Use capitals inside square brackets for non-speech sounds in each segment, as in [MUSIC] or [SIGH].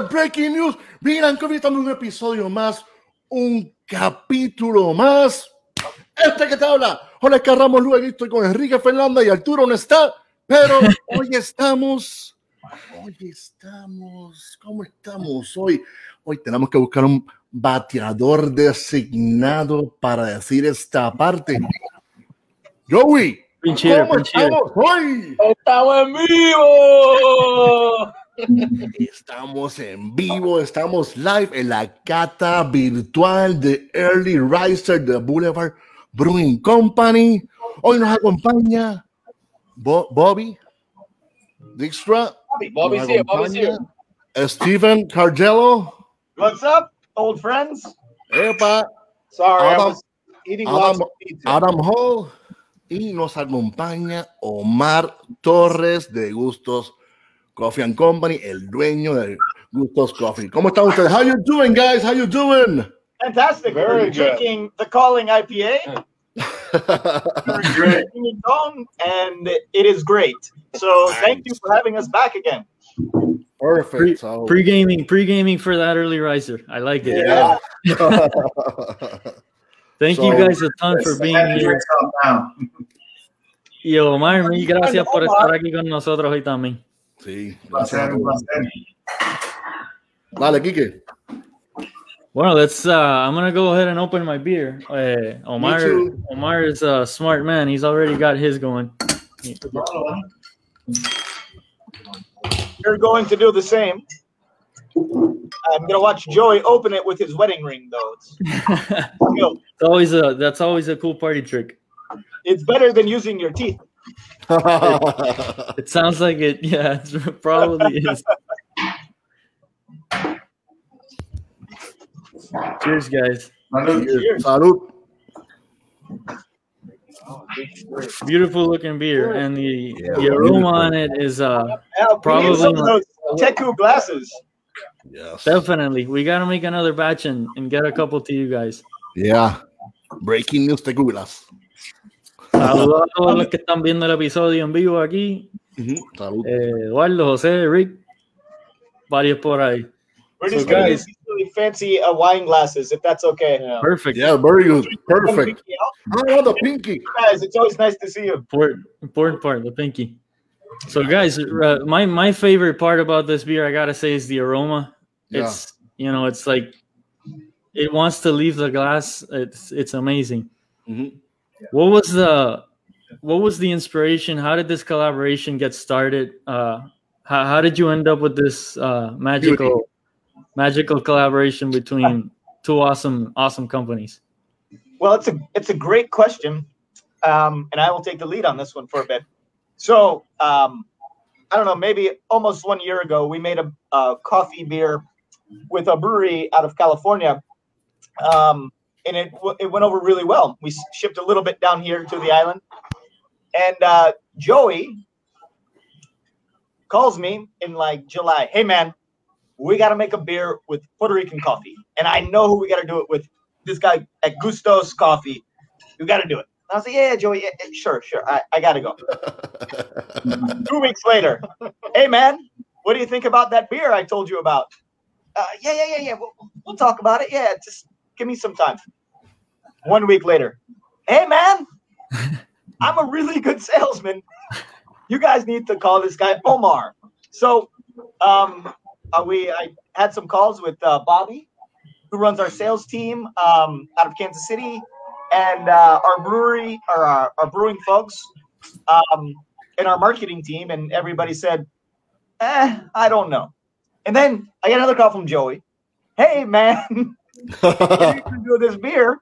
de Breaking News. Miran que estamos en un episodio más, un capítulo más. Este que te habla, Jorge Carramos Luego estoy con Enrique Fernanda y Arturo no está, pero [LAUGHS] hoy estamos, hoy estamos, ¿cómo estamos hoy? Hoy tenemos que buscar un bateador designado para decir esta parte. Joey, ¿cómo estamos hoy? ¡Estamos en vivo! Estamos en vivo, estamos live en la cata virtual de Early Riser de Boulevard Brewing Company. Hoy nos acompaña Bo- Bobby Dijkstra. Bobby's Nos here, Bobby's here. Steven Cargello. What's up, old friends? Epa, Sorry, I Adam- was eating Adam- lots of pizza. Adam Hall. Y nos acompaña Omar Torres de Gustos Coffee and Company, el dueño de Gustos Coffee. ¿Cómo están ustedes? How you doing, guys? How you doing? Fantastic. Very We're good. drinking the Calling IPA. Very great. Ding ding and it is great. So thank you for having us back again. Perfect. So, Pre gaming, pre gaming for that early riser. I like it. yeah. [LAUGHS] Thank So- you guys a ton for being here. drink some now. Y Omar, mil gracias por estar aquí con nosotros hoy también. Sí. Gracias placer, un placer. Dale, Kike. Well, let's. Uh, I'm gonna go ahead and open my beer. Uh, Omar, too. Omar is a smart man. He's already got his going. You're going to do the same. I'm gonna watch Joey open it with his wedding ring, though. It's, [LAUGHS] it's always a. That's always a cool party trick. it's better than using your teeth. It sounds like it. Yeah, it [LAUGHS] probably is. Cheers, guys. Salud. Salud. Beautiful looking beer, and the, Yeah, the aroma on it is uh Yeah, Probably some of those Teku glasses. Yes. definitely. We gotta make another batch and, and get a couple to you guys. Yeah. Breaking news de Googlas. Saludos a todos los que están viendo el episodio en vivo aquí. Ujú, Salud. Eh, Eduardo, José, Rick, varios por ahí. We're So, gonna guys- really fancy uh, wine glasses, if that's okay. Perfect. Yeah, very good. Perfect. I want the pinky. Guys, it's always nice to see you. Important, important part, the pinky. So, guys, uh, my my favorite part about this beer, I gotta say, is the aroma. Yeah. It's you know, it's like it wants to leave the glass. It's it's amazing. Mhm. What was the what was the inspiration? How did this collaboration get started? Uh, how, how did you end up with this uh, magical magical collaboration between two awesome awesome companies? Well, it's a it's a great question, um, and I will take the lead on this one for a bit. So, um, I don't know, maybe almost one year ago, we made a, a coffee beer with a brewery out of California, um, and it it went over really well. We shipped a little bit down here to the island, and uh, Joey calls me in like July. Hey, man, we got to make a beer with Puerto Rican coffee, and I know who we got to do it with this guy at Gusto's Coffee. You got to do it. And I was like, yeah, Joey, yeah, sure, sure. I, I got to go. [LAUGHS] Two weeks later, hey, man, what do you think about that beer I told you about? Uh, yeah, yeah, yeah, yeah. We'll, we'll talk about it. Yeah, just give me some time. One week later, hey, man, [LAUGHS] I'm a really good salesman. You guys need to call this guy Omar. So, um, uh, we I had some calls with uh, Bobby, who runs our sales team um, out of Kansas City, and uh, our brewery, or our, our brewing folks, um, and our marketing team, and everybody said, "Eh, I don't know." And then I get another call from Joey. Hey, man, [LAUGHS] do this beer,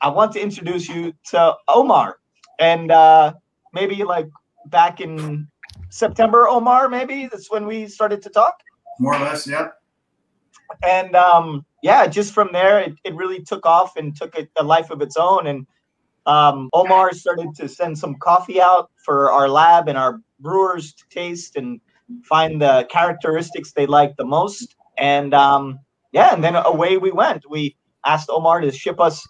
I want to introduce you to Omar, and uh, maybe like back in September, Omar, maybe that's when we started to talk More or less, yeah. and um, yeah, just from there, it, it really took off and took a, a life of its own. And um, Omar started to send some coffee out for our lab and our brewers to taste and find the characteristics they liked the most. And um, yeah, and then away we went. We asked Omar to ship us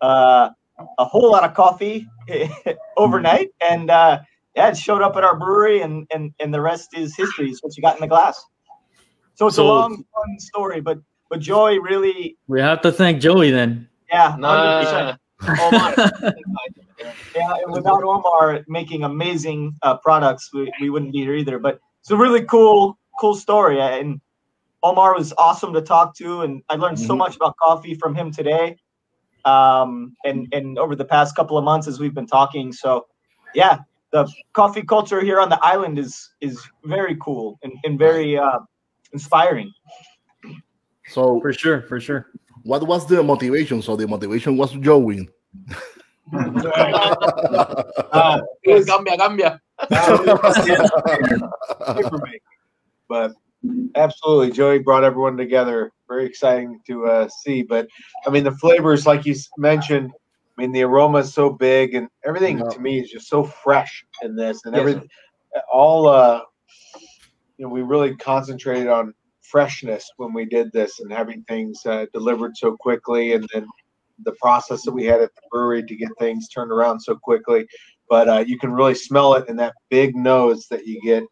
uh, a whole lot of coffee [LAUGHS] overnight, and uh, yeah, it showed up at our brewery, and and and the rest is history. Is what you got in the glass. So it's So- a long, fun story, but but Joey really, We have to thank Joey then. yeah, Nah. 100%. Omar. [LAUGHS] yeah, and without Omar making amazing uh, products, we, we wouldn't be here either. But it's a really cool, cool story. And Omar was awesome to talk to, and I learned so Mhm. much about coffee from him today. Um, and and over the past couple of months as we've been talking. So, yeah, the coffee culture here on the island is is very cool and, and very uh, inspiring. So, for sure, for sure. what was the motivation? So, the motivation was Joey. Uh, it was- Cambia, cambia. paper. But absolutely, Joey brought everyone together. Very exciting to uh, see. But I mean, the flavors, like you mentioned, I mean, the aroma is so big, and everything Yeah. to me is just so fresh in this, and Yes. everything. All uh, you know, we really concentrated on freshness when we did this, and having things uh, delivered so quickly, and then the process that we had at the brewery to get things turned around so quickly. But uh, you can really smell it in that big nose that you get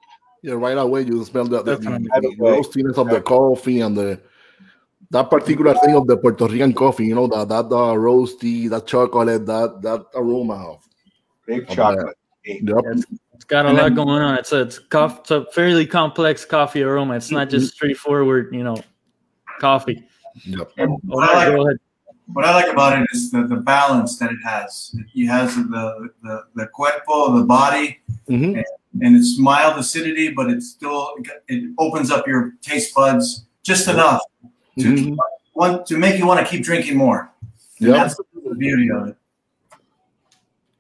Yeah, right away you smell the, the, the, roastiness of the coffee and the that particular thing of the Puerto Rican coffee. You know that that uh, roasty, that chocolate, that that aroma of. big Okay. chocolate. Yep. It's got a And lot then- going on. It's a it's, coff, it's a fairly complex coffee aroma. It's not just straightforward, you know, coffee. Yep. Omar, go ahead. What I like about it is the, the balance that it has. It has the the, the cuerpo, the body, Mhm. and it's mild acidity, but it still it opens up your taste buds just enough to Mhm. keep, want to make you want to keep drinking more. And Yep. That's the beauty of it.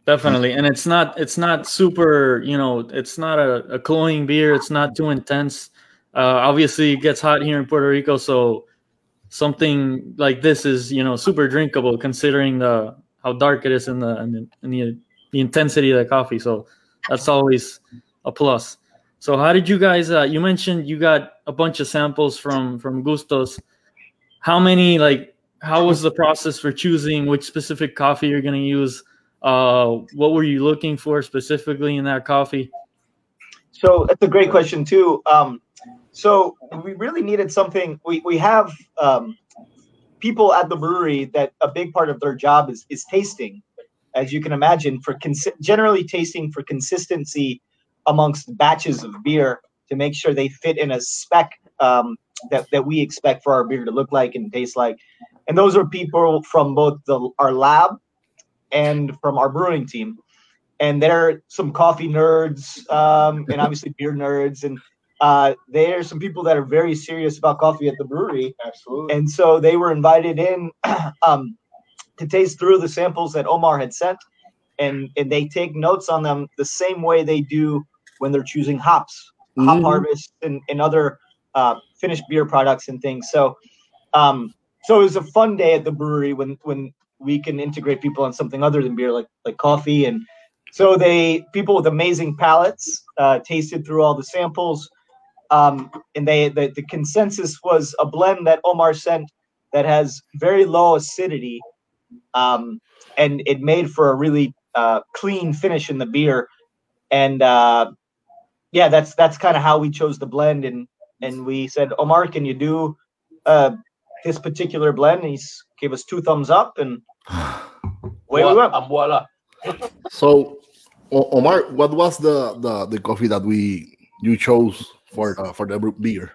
Definitely. And it's not it's not super, you know, it's not a, a cloying beer. It's not too intense. Uh, obviously it gets hot here in Puerto Rico, so something like this is, you know, super drinkable considering the how dark it is in the in the, in the, the intensity of the coffee. So that's always a plus. So how did you guys uh, you mentioned you got a bunch of samples from from Gustos. How many like how was the process for choosing which specific coffee you're going to use? Uh, what were you looking for specifically in that coffee? So that's a great question too. Um, so we really needed something. We we have um, people at the brewery that a big part of their job is is tasting, as you can imagine, for consi- generally tasting for consistency amongst batches of beer to make sure they fit in a spec um, that that we expect for our beer to look like and taste like. And those are people from both the our lab and from our brewing team and they're some coffee nerds um, and [LAUGHS] obviously beer nerds and uh, there's some people that are very serious about coffee at the brewery Absolutely. and so they were invited in [CLEARS THROAT] um, to taste through the samples that omar had sent and and they take notes on them the same way they do when they're choosing hops hop Mhm. harvest and, and other uh, finished beer products and things. So um, so it was a fun day at the brewery when when we can integrate people on something other than beer like like coffee. And so they people with amazing palates uh, tasted through all the samples. Um, and they the, the consensus was a blend that omar sent that has very low acidity um, and it made for a really uh, clean finish in the beer. And uh, yeah that's that's kind of how we chose the blend. And and we said omar can you do uh, this particular blend? And he gave us two thumbs up and away we went voila. [LAUGHS] So, Omar, what was the, the the coffee that we you chose for uh, for the beer?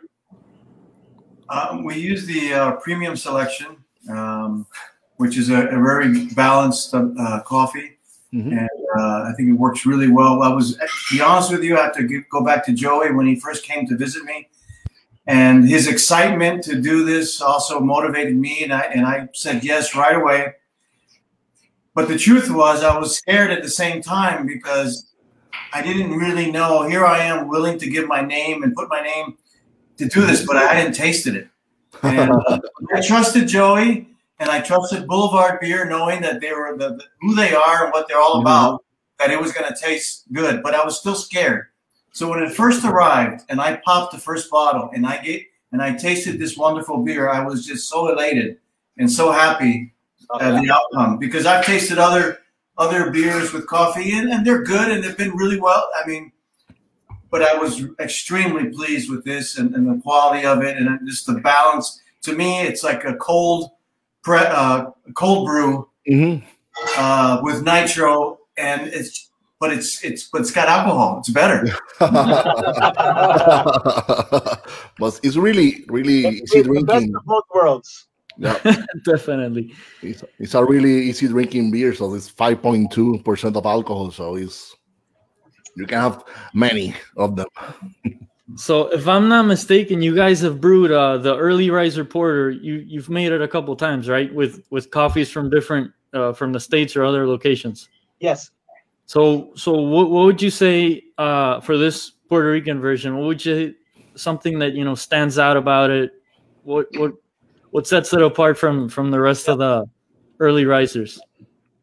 Um, we use the uh, premium selection, um, which is a, a very balanced uh, coffee, Mhm. and uh, I think it works really well. I was, to be honest with you, I have to g- go back to Joey when he first came to visit me, and his excitement to do this also motivated me, and I and I said yes right away. But the truth was, I was scared at the same time because I didn't really know. Here I am, willing to give my name and put my name to do this, but I hadn't tasted it. And uh, I trusted Joey and I trusted Boulevard Beer, knowing that they were the, the, who they are and what they're all mm-hmm. about, that it was going to taste good. But I was still scared. So when it first arrived and I popped the first bottle and I get and I tasted this wonderful beer, I was just so elated and so happy oh, at the outcome because I've tasted other other beers with coffee and, and they're good and they've been really well. I mean, but I was extremely pleased with this and, and the quality of it and just the balance. To me, it's like a cold, pre, uh, cold brew Mhm. uh, with nitro, and it's but it's it's but it's got alcohol. It's better. [LAUGHS] but it's really, really It's easy the best drinking. of both worlds. Yeah, [LAUGHS] Definitely. it's, it's a really easy drinking beer. So it's 5.2% of alcohol. So it's, you can have many of them. [LAUGHS] So if I'm not mistaken, you guys have brewed uh, the early riser porter. You you've made it a couple times, right? With with coffees from different uh, from the states or other locations. Yes. So so what, what would you say uh, for this Puerto Rican version? What would you something that you know stands out about it? What what what sets it apart from from the rest of the early risers?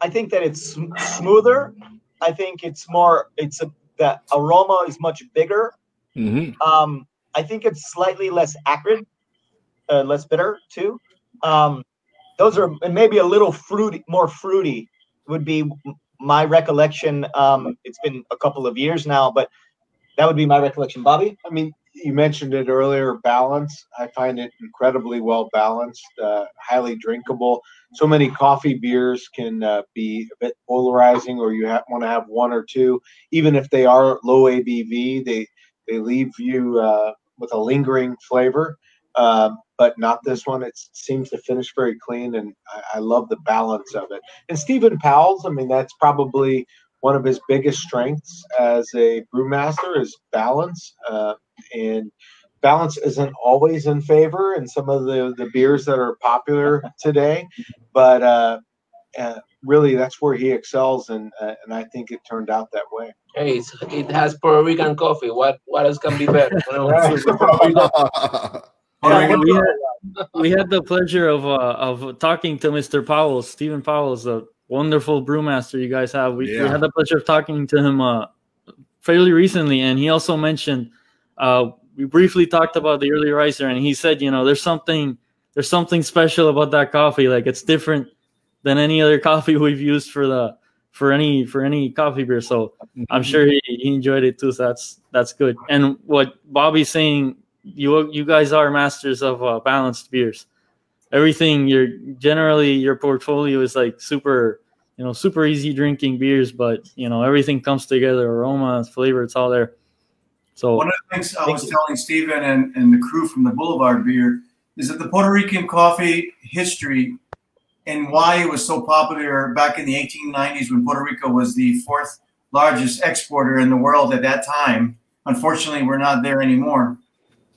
I think that it's smoother. I think it's more. It's a the aroma is much bigger. Mhm. Um, I think it's slightly less acrid, uh, less bitter too. Um, those are maybe a little fruity, more fruity would be my recollection. Um, it's been a couple of years now, but that would be my recollection. Bobby, I mean, you mentioned it earlier, balance. I find it incredibly well balanced, uh, highly drinkable. So many coffee beers can uh, be a bit polarizing, or you ha- want to have one or two, even if they are low ABV. They they leave you uh, with a lingering flavor, uh, but not this one. It seems to finish very clean, and I, I love the balance of it. And Steven Pauwels, I mean, that's probably one of his biggest strengths as a brewmaster is balance. Uh, and balance isn't always in favor in some of the, the beers that are popular today, but uh, uh, really that's where he excels, and uh, and I think it turned out that way. Hey, it's, it has Puerto Rican coffee. What what else can be better? [LAUGHS] [LAUGHS] [LAUGHS] Yeah, we, had, we had the pleasure of uh, of talking to Mr. Pauwels. Steven Pauwels is a wonderful brewmaster you guys have. We, we had the pleasure of talking to him uh, fairly recently, and he also mentioned uh, we briefly talked about the early riser, and he said, you know, there's something there's something special about that coffee. Like it's different than any other coffee [LAUGHS] we've used for the for any for any coffee beer. So I'm sure he, he enjoyed it too. So that's that's good. And what Bobby's saying, you you guys are masters of uh, balanced beers. Everything you're generally your portfolio is like super, you know, super easy drinking beers, but you know everything comes together, aroma, flavor, it's all there. So One of the things I was telling Stephen and, and the crew from the Boulevard Beer is that the Puerto Rican coffee history and why it was so popular back in the 1890s when Puerto Rico was the fourth largest exporter in the world at that time. Unfortunately, we're not there anymore.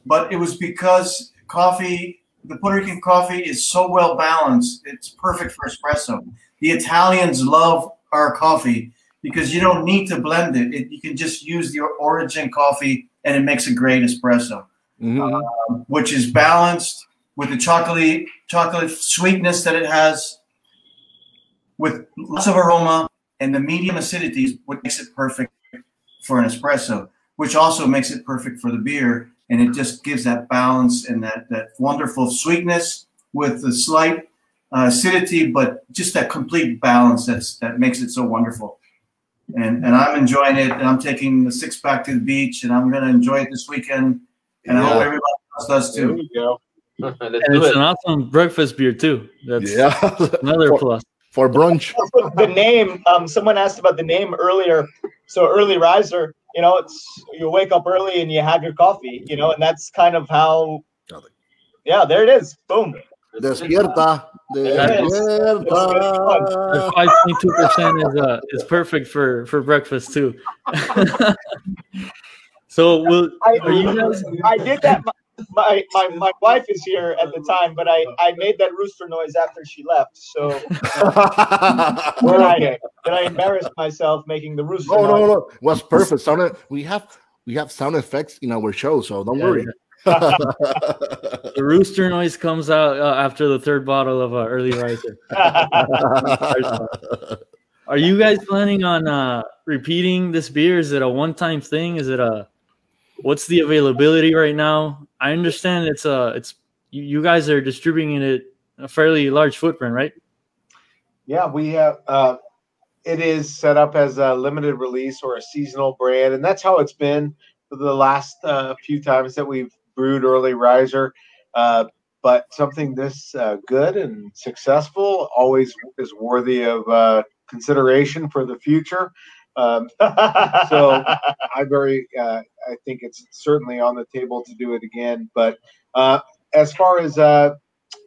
But it was because coffee, the Puerto Rican coffee is so well balanced. It's perfect for espresso. The Italians love our coffee because you don't need to blend it. it you can just use your origin coffee and it makes a great espresso, Mhm. which is balanced with the chocolate chocolate sweetness that it has, with lots of aroma and the medium acidity is what makes it perfect for an espresso, which also makes it perfect for the beer. And it just gives that balance and that, that wonderful sweetness with the slight uh, acidity, but just that complete balance that's that makes it so wonderful. And and I'm enjoying it. And I'm taking the six pack to the beach, and I'm gonna enjoy it this weekend. And I hope Yeah. everybody else does There too. we go. [LAUGHS] Let's and do it's it. an awesome breakfast beer too. That's Yeah. [LAUGHS] another for, plus. for brunch. [LAUGHS] The name. Um, someone asked about the name earlier. So early riser. You know, it's you wake up early and you have your coffee. You know, and that's kind of how. Yeah, there it is. Boom. Despierta. That Despierta. Five point two percent is uh is perfect for for breakfast too. so will I, are you guys? I did that. My, [LAUGHS] my my wife is here at the time, but I I made that rooster noise after she left. So [LAUGHS] then I did I embarrassed myself making the rooster noise? no, no, noise. no. It was perfect. Sound we have we have sound effects in our show, so don't Yeah, worry. [LAUGHS] The rooster noise comes out uh, after the third bottle of uh, early riser. Are you guys planning on uh, repeating this beer? Is it a one-time thing? Is it a what's the availability right now? I understand it's a it's you, you guys are distributing it a fairly large footprint, right? Yeah, we have. Uh, it is set up as a limited release or a seasonal brand, and that's how it's been for the last uh, few times that we've brewed early riser. Uh, but something this uh, good and successful always is worthy of uh, consideration for the future. Um, [LAUGHS] so I very, uh, I think it's certainly on the table to do it again. But uh, as far as uh,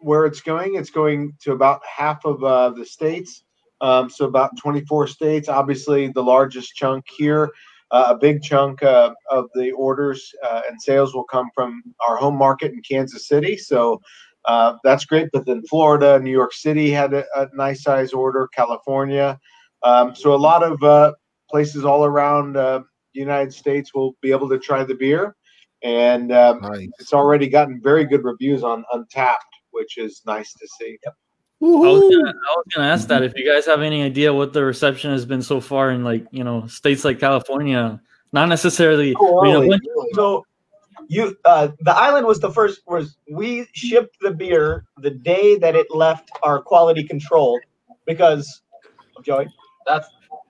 where it's going, it's going to about half of uh, the states. Um, so about 24 states. Obviously, the largest chunk here. Uh, a big chunk uh, of the orders and sales will come from our home market in Kansas City. So that's great. But then Florida, New York City had a, a nice size order, California. Um, so a lot of places all around uh, the United States will be able to try the beer. And um, Nice. it's already gotten very good reviews on Untappd, which is nice to see. I was, gonna, I was gonna ask that if you guys have any idea what the reception has been so far in like you know states like California, not necessarily. Oh, I mean, a So you uh the island was the first was we shipped the beer the day that it left our quality control because of Joey. That's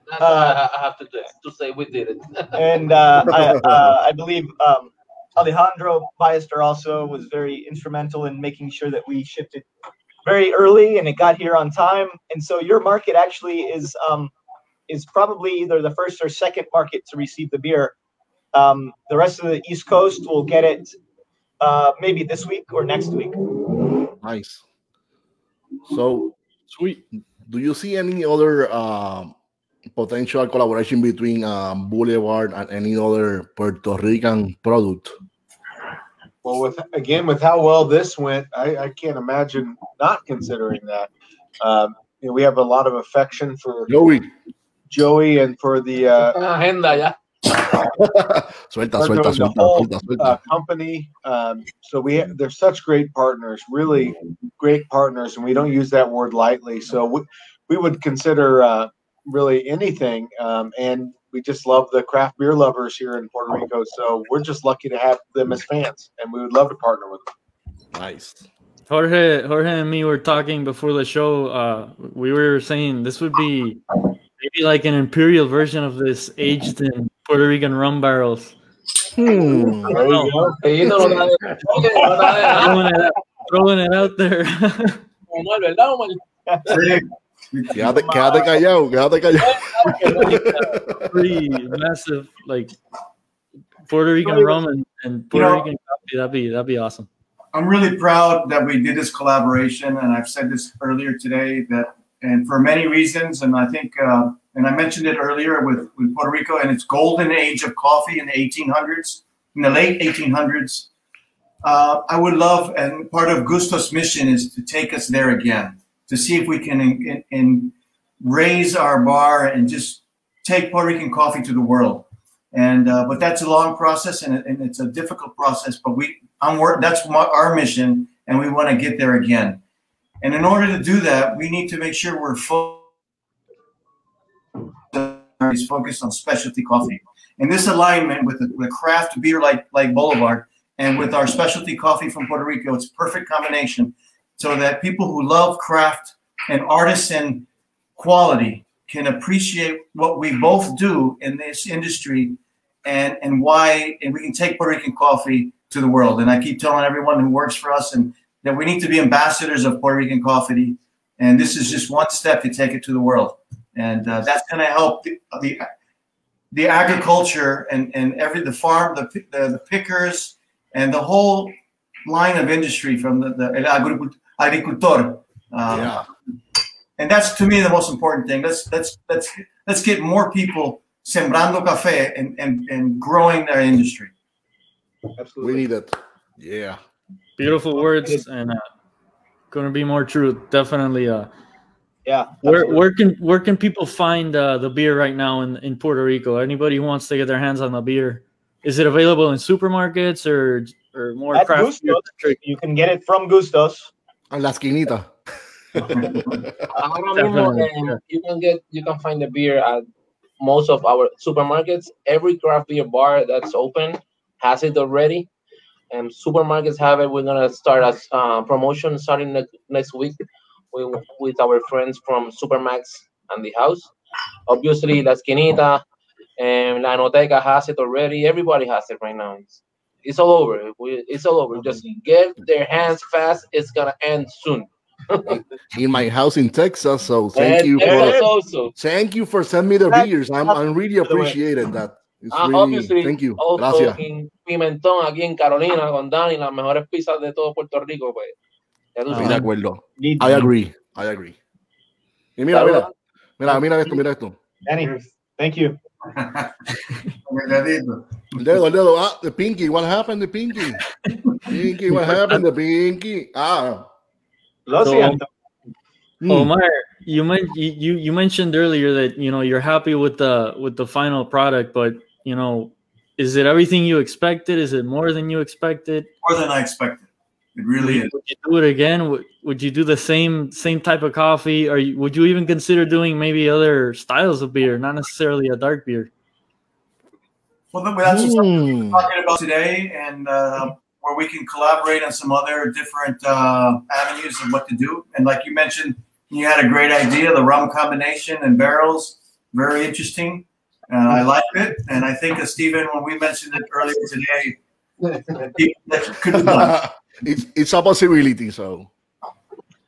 that's Uh, I I have to do, to say we did it. [LAUGHS] And uh, I, uh, I believe um, Alejandro Ballester also was very instrumental in making sure that we shipped it very early and it got here on time. And so your market actually is um, is probably either the first or second market to receive the beer. Um, the rest of the East Coast will get it uh, maybe this week or next week. Nice. So, Sweet. do you see any other um, potential collaboration between um, Boulevard and any other Puerto Rican product? Well, with again with how well this went, I, I can't imagine not considering that. Um, you know, we have a lot of affection for Joey. Joey and for the uh, [LAUGHS] Agenda, ya. [LAUGHS] suelta, suelta, suelta, whole, suelta, suelta. uh, company. Um, so we they're such great partners, really great partners, and we don't use that word lightly. So we, we would consider uh, really anything, um, and we just love the craft beer lovers here in Puerto Rico. So we're just lucky to have them as fans, and we would love to partner with them. Nice. Jorge, Jorge, and me were talking before the show. Uh, we were saying this would be maybe like an imperial version of this, aged in Puerto Rican rum barrels. Hmm. There you go. Sí, no lo trae. Oye, no lo trae. throwing, it out, throwing it out there. Omar, ¿verdad, Omar? Sí. Quédate, quédate callado, quédate callado. Pretty massive, like Puerto Rican rum and, and Puerto know- Rican coffee. That'd be that'd be awesome. I'm really proud that we did this collaboration, and I've said this earlier today that, and for many reasons, and I think, uh, and I mentioned it earlier with, with Puerto Rico and its golden age of coffee in the 1800s, in the late 1800s. Uh, I would love, and part of Gusto's mission is to take us there again, to see if we can in, in, raise our bar and just take Puerto Rican coffee to the world. And uh, but that's a long process, and, and it's a difficult process. But we I'm work. That's my, our mission, and we want to get there again. And in order to do that, we need to make sure we're focused on specialty coffee. And this alignment with the with craft beer like like Boulevard and with our specialty coffee from Puerto Rico, it's a perfect combination. So that people who love craft and artisan quality can appreciate what we both do in this industry and and why and we can take Puerto Rican coffee to the world. And I keep telling everyone who works for us and that we need to be ambassadors of Puerto Rican coffee. And this is just one step to take it to the world. And uh, that's going to help the, the the agriculture and, and every the farm, the, the the pickers, and the whole line of industry from the, the agricultor. Um, Yeah. and that's to me the most important thing. Let's let's let's let's get more people sembrando café and, and, and growing their industry. Absolutely, we need it. Yeah. Beautiful words and uh, gonna be more true. Definitely. Uh, Yeah. where where can where can people find uh, the beer right now in, in Puerto Rico? Anybody who wants to get their hands on the beer, is it available in supermarkets or or more At craft Gusto's. You can get it from Gustos. En la esquinita. Ahora mismo, um, you can get you can find the beer at most of our supermarkets. Every craft beer bar that's open has it already. And supermarkets have it. We're gonna start a uh, promotion starting next, next week with, with our friends from Supermax and the House. Obviously, La Esquinita and La Noteca has it already. Everybody has it right now. It's, it's all over. It's all over. Just get their hands fast. It's gonna end soon. in my house in Texas. So thank And you for also. thank you for sending me the That- beers. I'm I'm really by appreciated that. It's Uh, really, obviously, thank you. also Gracias. in Pimentón, aquí en Carolina, con Dani, las mejores pizzas de todo Puerto Rico, pues. Ya tú Estoy de acuerdo. I agree. I agree. Y mira, mira, mira, mira esto, mira esto. Danny, thank you. El dedito. El dedo, el dedo. Ah, the pinky. What happened? The pinky. Pinky. What happened? The pinky. Ah. Lo So- siento. mm. Omar, you, men- you you you mentioned earlier that you know you're happy with the with the final product, but you know, is it everything you expected? Is it more than you expected? More than I expected. It really is. Would you do it again? Would, would you do the same same type of coffee, or would you even consider doing maybe other styles of beer, not necessarily a dark beer? Well, then that's just Mm. talking about today, and uh, where we can collaborate on some other different uh, avenues of what to do. And like you mentioned, you had a great idea, the rum combination and barrels, very interesting. Uh, I like it, and I think, uh, Stephen, when we mentioned it earlier today, that could be done. [LAUGHS] it's it's a possibility. So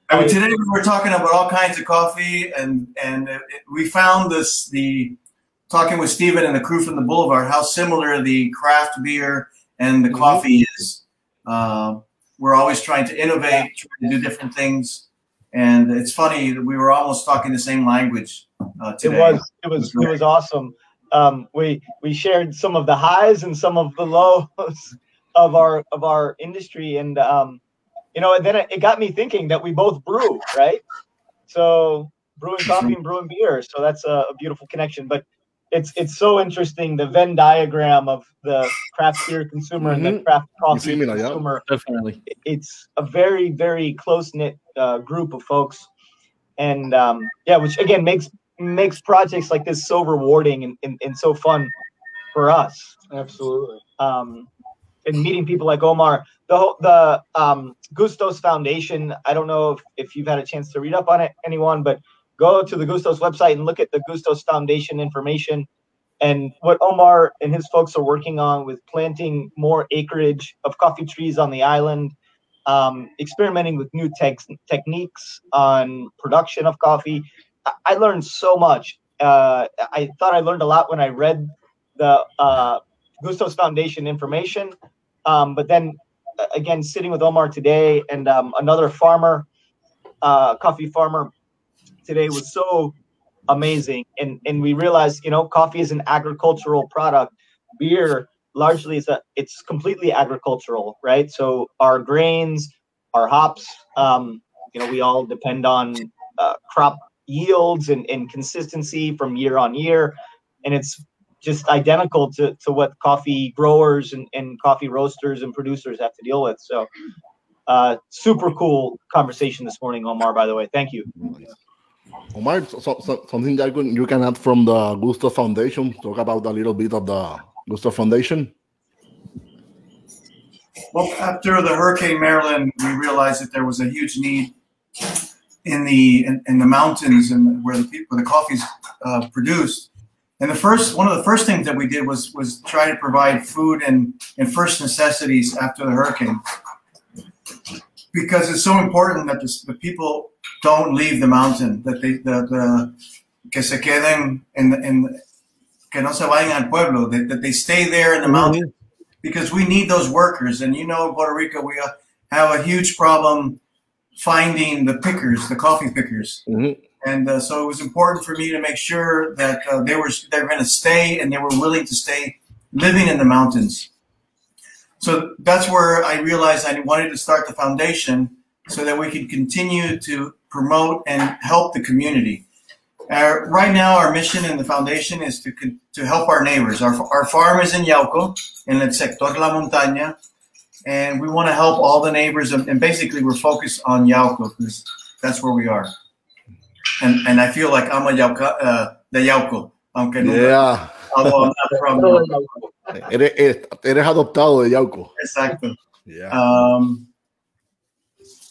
I mean, today we were talking about all kinds of coffee, and and it, it- we found this the talking with Stephen and the crew from the Boulevard how similar the craft beer and the Mhm. coffee is. Uh, we're always trying to innovate, trying to do different things, and it's funny that we were almost talking the same language uh, It today. was it was it was awesome. Um, we we shared some of the highs and some of the lows [LAUGHS] of our of our industry, and um, you know, and then it, it got me thinking that we both brew, right? So brewing coffee and brewing beer, so that's a, a beautiful connection. But it's it's so interesting the Venn diagram of the craft beer consumer and the Mhm. craft coffee me now, yeah? consumer Definitely. it's a very very close knit uh, group of folks, and um, yeah, which again makes makes projects like this so rewarding and, and, and so fun for us. Absolutely. Um, and meeting people like Omar, the the um, Gustos Foundation. I don't know if, if you've had a chance to read up on it, anyone, but go to the Gustos website and look at the Gustos Foundation information and what Omar and his folks are working on with planting more acreage of coffee trees on the island, um, experimenting with new tex- techniques on production of coffee. I, I learned so much. Uh, I thought I learned a lot when I read the uh, Gustos Foundation information, um, but then uh, again, sitting with Omar today and um, another farmer, uh, coffee farmer today was so amazing. And and we realized you know coffee is an agricultural product. Beer largely is a it's completely agricultural right? So our grains our hops um you know we all depend on uh, crop yields and, and consistency from year on year. And it's just identical to, to what coffee growers and, and coffee roasters and producers have to deal with so uh super cool conversation this morning omar by the way thank you Omar, so, so, something that you can- add from the Gusto Foundation. Talk about a little bit of the Gusto Foundation. Well, after the Hurricane Maria, we realized that there was a huge need in the in, in the mountains and where the people the coffee's uh, produced. And the first one of the first things that we did was was try to provide food and and first necessities after the hurricane, because it's so important that the, the people don't leave the mountain, that they the, the que se queden en, en que no se vayan al pueblo, that, that they stay there in the mountain because we need those workers. And you know, Puerto Rico, we uh, have a huge problem finding the pickers, the coffee pickers. Mhm. And uh, so it was important for me to make sure that uh, they were they were going to stay and they were willing to stay living in the mountains. So that's where I realized I wanted to start the foundation so that we could continue to promote and help the community. Uh, right now, our mission in the foundation is to to help our neighbors. Our, our farm is in Yauco, in the sector La Montaña, and we want to help all the neighbors. And and basically, we're focused on Yauco because that's where we are. And and I feel like I'm a Yauca, uh, de Yauco, aunque nunca, Yeah. although I'm not from Yauco. Eres, eres, eres adoptado de Yauco. Exacto. Yeah. Um,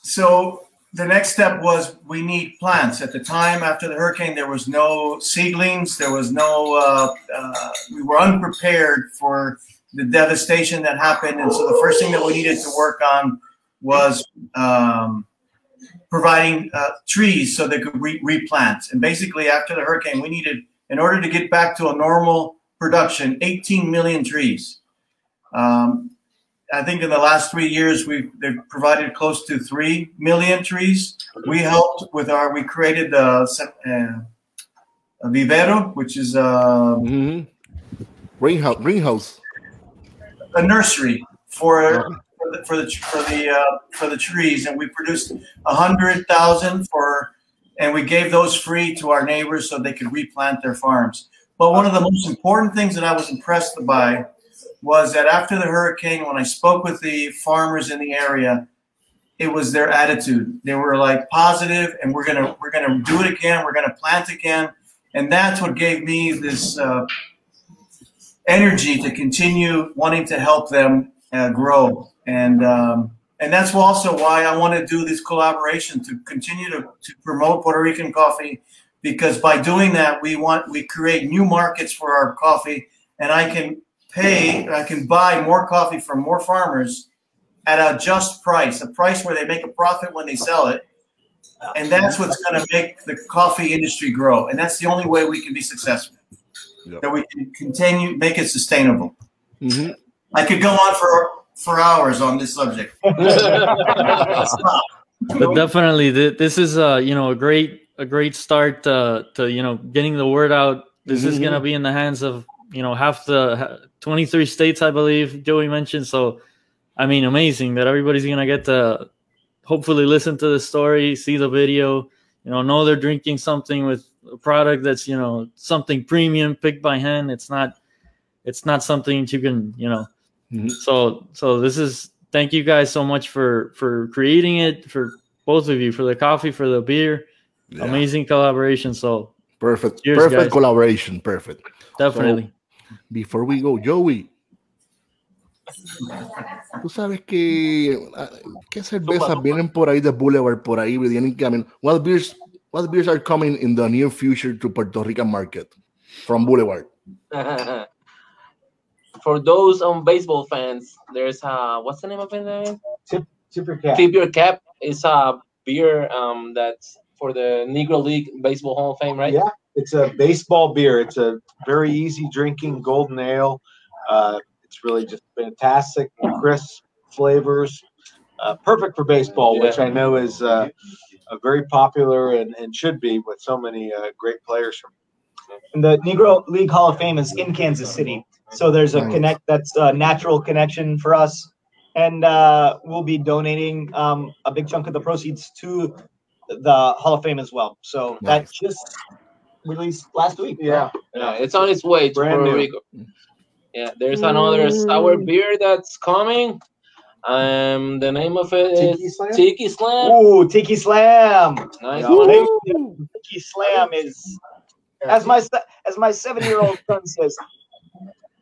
so the next step was we need plants. At the time after the hurricane, there was no seedlings. There was no. Uh, uh, we were unprepared for the devastation that happened, and so the first thing that we needed to work on was um, providing uh, trees so they could re- replant. And basically, after the hurricane, we needed, in order to get back to a normal production, 18 million trees. Um, I think in the last three years, we've they've provided close to three million trees. We helped with our, we created the uh, a vivero, which is a, Mhm. Greenhouse. Greenhouse. a nursery for for the for the for the, uh, for the trees, and we produced a hundred thousand for, and we gave those free to our neighbors so they could replant their farms. But one of the most important things that I was impressed by was that after the hurricane, when I spoke with the farmers in the area, it was their attitude. They were like positive, and we're gonna we're gonna do it again. We're gonna plant again, and that's what gave me this uh, energy to continue wanting to help them uh, grow. And um, and that's also why I want to do this collaboration to continue to, to promote Puerto Rican coffee, because by doing that, we want we create new markets for our coffee, and I can pay, I can buy more coffee from more farmers at a just price, a price where they make a profit when they sell it. And that's what's going to make the coffee industry grow. And that's the only way we can be successful. Yep. That we can continue, make it sustainable. Mhm. I could go on for for hours on this subject. [LAUGHS] But definitely th- this is uh you know a great a great start uh, to you know getting the word out. This is going to be in the hands of you know half the 23 states i believe joey mentioned. So i mean amazing that everybody's going to get to hopefully listen to the story see the video you know know they're drinking something with a product that's you know something premium picked by hand. It's not it's not something that you can you know Mhm. so so this is thank you guys so much for for creating it for both of you for the coffee for the beer Yeah. amazing collaboration so Perfect. Cheers, Perfect guys. collaboration. Perfect. definitely Before we go, Joey. Tú sabes que ah, qué cervezas vienen por ahí de Boulevard por ahí vienen camino. What beers what beers are coming in the near future to Puerto Rican market from Boulevard? [LAUGHS] For those um baseball fans, there's uh what's the name of it? again? Super cat. Tip Your Cap is a beer um that's for the Negro League Baseball Hall of Fame, right? Yeah, it's a baseball beer. It's a very easy drinking golden ale. Uh, it's really just fantastic, crisp flavors. Uh, perfect for baseball, which I know is uh, a very popular and, and should be with so many uh, great players from. And the Negro League Hall of Fame is in Kansas City, so there's a connect. That's a natural connection for us, and uh, we'll be donating um, a big chunk of the proceeds to the Hall of Fame as well. So that just released last week. Yeah, Yeah, it's on its way to Brand Puerto new. Rico. Yeah, there's another sour beer that's coming. Um, the name of it is Tiki Slam? Tiki Slam. Ooh, Tiki Slam! Nice Yeah. one. Tiki Slam is, as my as my seven year old [LAUGHS] son says,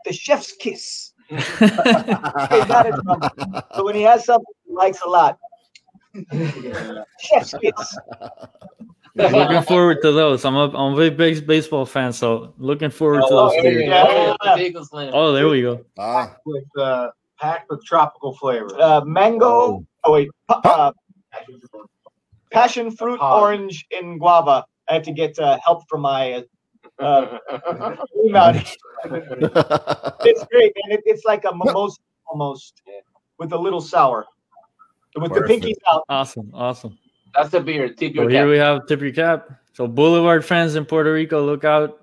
the chef's kiss. He got it from- So when he has something he likes a lot, [LAUGHS] chef's kiss. looking forward to those i'm a, I'm a big base- baseball fan so looking forward to Oh, those there beers Yeah. go. Oh there we go Ah, with uh, packed with tropical flavors. Uh, mango. Oh wait, pa- uh, passion fruit, Pog. orange, and guava. I have to get uh, help from my uh, [LAUGHS] out. [LAUGHS] It's great, man. It, it's like a mimosa almost with a little sour. With the Perfect. pinkies out. awesome awesome That's the beer. Tip so Your here Cap. we have tip your cap so boulevard fans in puerto rico look out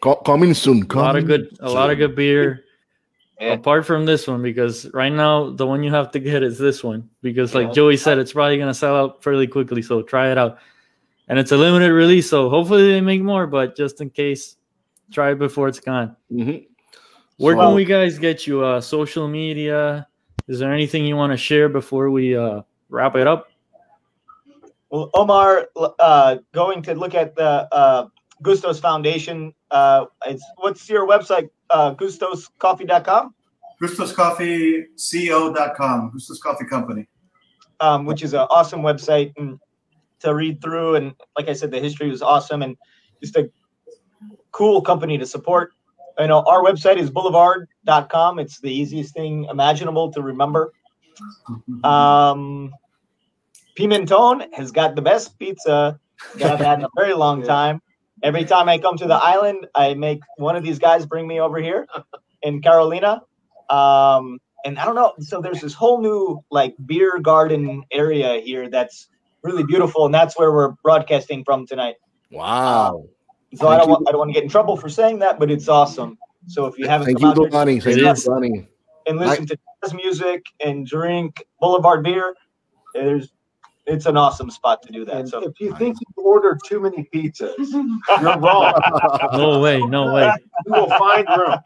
co- coming soon. a lot of good a lot of good beer Yeah. apart from this one because right now the one you have to get is this one because like Yeah. joey said it's probably going to sell out fairly quickly so try it out and it's a limited release so hopefully they make more but just in case try it before it's gone Mhm. where So- can we guys get you uh social media is there anything you want to share before we uh wrap it up Well, Omar, uh, going to look at the uh, Gustos Foundation. Uh, it's, what's your website? Uh, GustosCoffee.com. GustosCoffeeCO.com, Gustos Coffee Company. um, which is an awesome website and to read through. And like I said, the history was awesome and just a cool company to support. You know, our website is boulevard.com. It's the easiest thing imaginable to remember. Um, Pimenton has got the best pizza that I've had in a very long [LAUGHS] time. Every time I come to the island, I make one of these guys bring me over here in Carolina. Um, and I don't know. So there's this whole new like beer garden area here that's really beautiful, and that's where we're broadcasting from tonight. Wow. So I don't want I don't want to get in trouble for saying that, but it's awesome. So if you haven't Thank come you, out here Donnie. Thank you, is. And listen to jazz music and drink Boulevard beer, there's it's an awesome spot to do that. And So if you think you ordered too many pizzas, [LAUGHS] you're wrong. No way, no way. You will find room.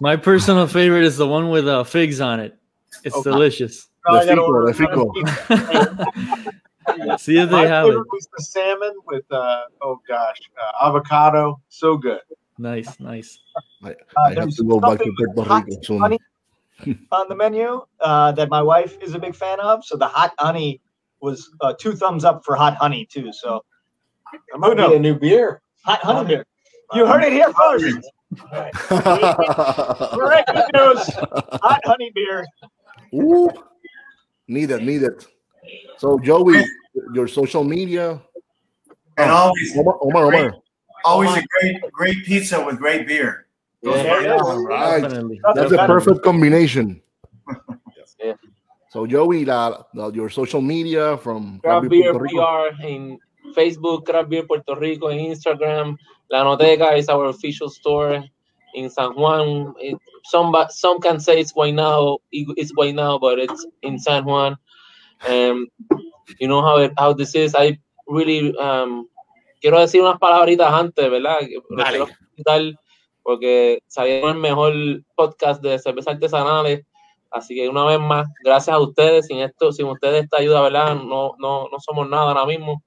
My personal favorite is the one with uh, figs on it. It's Okay. delicious. Now I The gotta fico, order the fico. [LAUGHS] [LAUGHS] another See if My they have it. favorite was the salmon with uh oh gosh uh, avocado. So good. Nice, nice. I, Uh, I have there's to go back to something with Puerto hot Rico soon. honey [LAUGHS] on the menu uh, that my wife is a big fan of. So the hot honey was uh, two thumbs up for hot honey too. So That might knows? be a new beer. hot honey beer. You heard it here first. [LAUGHS] Breaking news: hot honey beer. Ooh. Need it, need it. So, Joey, your social media. And always, Omar, Omar, Omar. always a great, great pizza with great beer. There it is. Right. Definitely. That's a perfect combination. [LAUGHS] Yeah. So, Joey, la, la- your social media from Craft Craft Beer Puerto Rico. PR in Facebook, Craft Beer Puerto Rico, in Instagram. La Noteca is our official store in San Juan. It, some some can say it's Guaynabo, it's Guaynabo, but it's in San Juan. Um, you know how it, how this is. I really um, quiero decir unas palabritas antes, ¿verdad? Dale. quiero porque salieron el mejor podcast de cervezas artesanales. Así que una vez más, gracias a ustedes. Sin esto, sin ustedes esta ayuda, ¿verdad? No, no, no somos nada ahora mismo.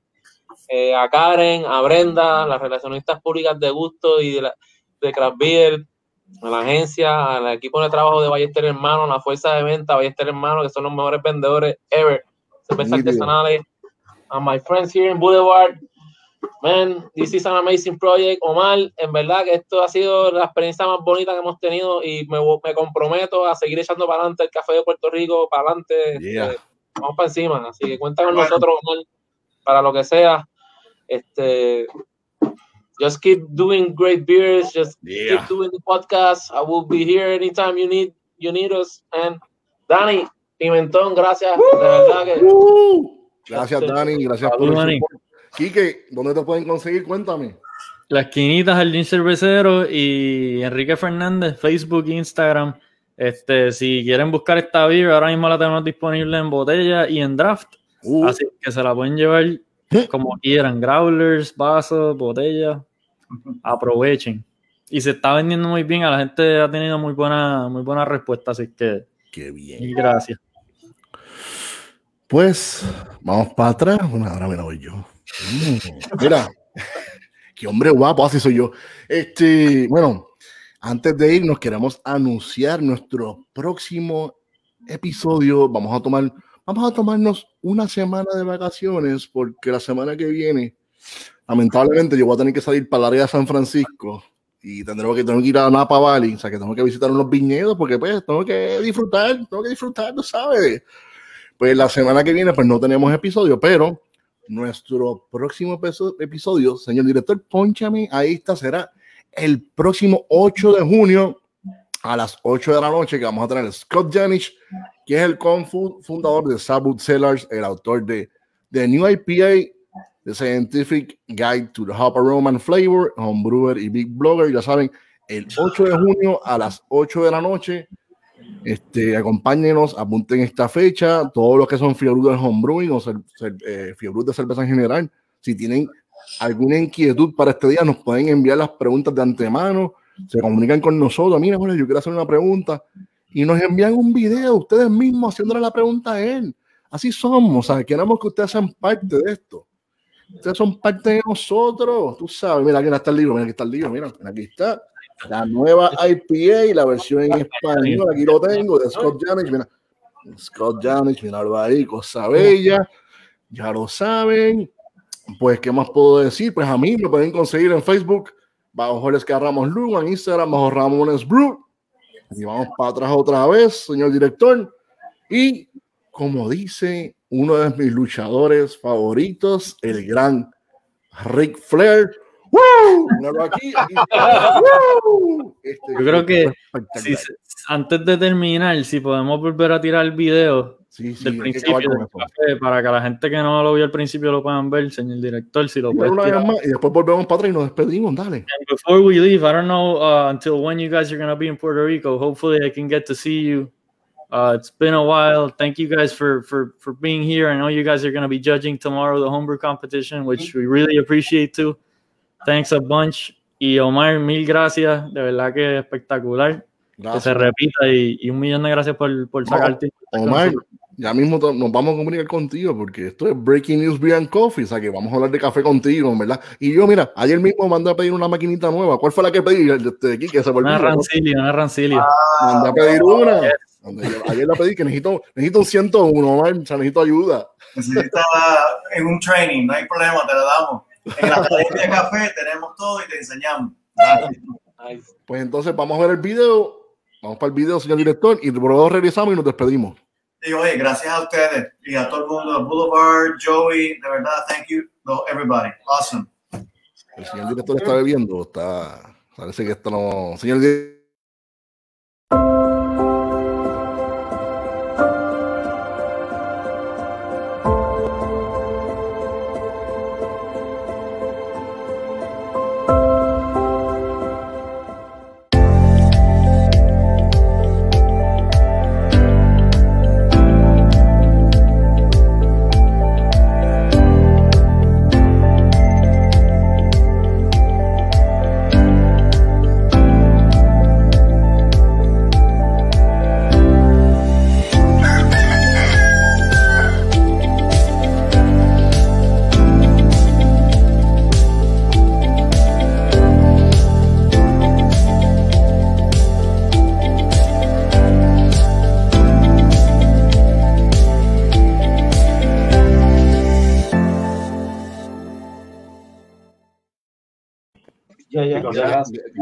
Eh, a Karen, a Brenda, las relacionistas públicas de gusto y de, la, de Craft Beer, a la agencia, al equipo de trabajo de Ballester Hermano, la fuerza de venta Ballester Hermano, que son los mejores vendedores ever, cervezas artesanales. A my friends here in Boulevard, man, this is an amazing project. Omar, en verdad que esto ha sido la experiencia más bonita que hemos tenido y me, me comprometo a seguir echando para adelante el café de Puerto Rico, para adelante. Yeah. eh, vamos para encima. Así que cuenta con nosotros, Omar, para lo que sea. Este, just keep doing great beers. Just Yeah. keep doing the podcast. I will be here anytime you need you need us. And Dani Pimentón, gracias. De verdad que Uh, gracias, Dani. Gracias por Salud, el Dani. Quique, ¿dónde te pueden conseguir? Cuéntame. La esquinita Jardín Cervecero y Enrique Fernández, Facebook, Instagram. Este, si quieren buscar esta beer, ahora mismo la tenemos disponible en botella y en draft. Uh, Así que se la pueden llevar como quieran, growlers, vasos, botellas. Aprovechen. Y se está vendiendo muy bien, a la gente ha tenido muy buena, muy buena respuesta, así que qué bien. gracias. Pues vamos para atrás. Bueno, ahora me la voy yo. Mm, Mira, [LAUGHS] qué hombre guapo, así soy yo. Este, bueno, antes de irnos, queremos anunciar nuestro próximo episodio. Vamos a tomar, vamos a tomarnos una semana de vacaciones, porque la semana que viene, lamentablemente, yo voy a tener que salir para el área de San Francisco y tendremos que, tengo que ir a Napa Valley, o sea que tengo que visitar unos viñedos, porque pues tengo que disfrutar, tengo que disfrutar, tú sabes. Pues la semana que viene, pues no tenemos episodio, pero nuestro próximo episo- episodio, señor director, ponchame, ahí está, será el próximo 8 de junio a las 8 de la noche, que vamos a tener Scott Janish, que es el fundador de Sabut Cellars, el autor de The New IPA, The Scientific Guide to the Hop Aroma and Flavor, Homebrewer y Big Blogger, ya saben, el 8 de junio a las 8 de la noche. Este, acompáñenos, apunten esta fecha, todos los que son fiebrudos del homebrewing o eh, de cerveza en general, si tienen alguna inquietud para este día, nos pueden enviar las preguntas de antemano, se comunican con nosotros, mira, bueno, yo quiero hacer una pregunta, y nos envían un video ustedes mismos haciéndole la pregunta a él. Así somos, queremos que ustedes sean parte de esto. Ustedes son parte de nosotros, tú sabes. Mira, aquí está el libro, mira, aquí está el libro, mira, aquí está. La nueva IPA, la versión en español, aquí lo tengo, de Scott Janish, mira. Scott Janich, míralo ahí, cosa bella. Ya lo saben. Pues, ¿qué más puedo decir? Pues a mí me pueden conseguir en Facebook bajo Jorge Ramos Lugo, en Instagram bajo Ramones Brew. Y vamos para atrás otra vez, señor director. Y como dice uno de mis luchadores favoritos, el gran Ric Flair. ¡Woo! Míralo aquí, aquí. ¡Woo! Este, Yo creo que espectacular. si se- antes de terminar, si podemos volver a tirar el video Sí, sí, del hay que principio acabar con del eso. café para que la gente que no lo vio al principio lo puedan ver, señor director, si lo Mira, puedes una vez tirar. más, y después volvemos para atrás y nos despedimos, dale. And before we leave, I don't know uh, until when you guys are going to be in Puerto Rico. Hopefully, I can get to see you. Uh, it's been a while. Thank you guys for for for being here. I know you guys are going to be judging tomorrow the homebrew competition, which we really appreciate too. Thanks a bunch. Y Omar, mil gracias. De verdad que espectacular. Que se Gracias. repita y, y un millón de gracias por, por sacarte. Omar, ya mismo nos vamos a comunicar contigo porque esto es Breaking News and Coffee, o sea que vamos a hablar de café contigo, ¿verdad? Y yo, mira, ayer mismo mandé a pedir una maquinita nueva. ¿Cuál fue la que pedí? El de este aquí, que se volvió. Una rancilia, una rancilia. Mandé a pedir una. Mandé- Ayer la pedí que necesito, necesito un 101, Omar, o sea, necesito ayuda. Necesitas en un training, no hay problema, te la damos. En la academia de café tenemos todo y te enseñamos. Nice. Pues entonces vamos a ver el video. Vamos para el video, señor director, y luego regresamos y nos despedimos. Y oye, gracias a ustedes y a todo el mundo, Boulevard, Joey, de verdad, thank you, no, everybody, awesome. El señor director está bebiendo, está. Parece que esto no. Señor di-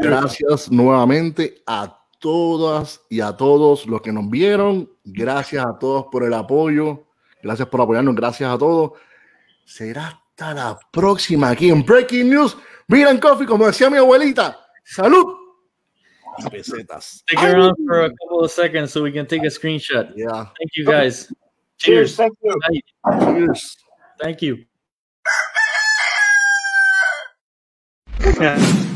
Gracias nuevamente a todas y a todos los que nos vieron. Gracias a todos por el apoyo. Gracias por apoyarnos. Gracias a todos. Será hasta la próxima aquí en Breaking News. Miran Coffee, como decía mi abuelita. Salud y pesetas. Stick around for a couple of seconds so we can take a screenshot. Yeah. Thank you guys. Cheers. Cheers. Thank you. Night. Cheers. Thank you. [LAUGHS]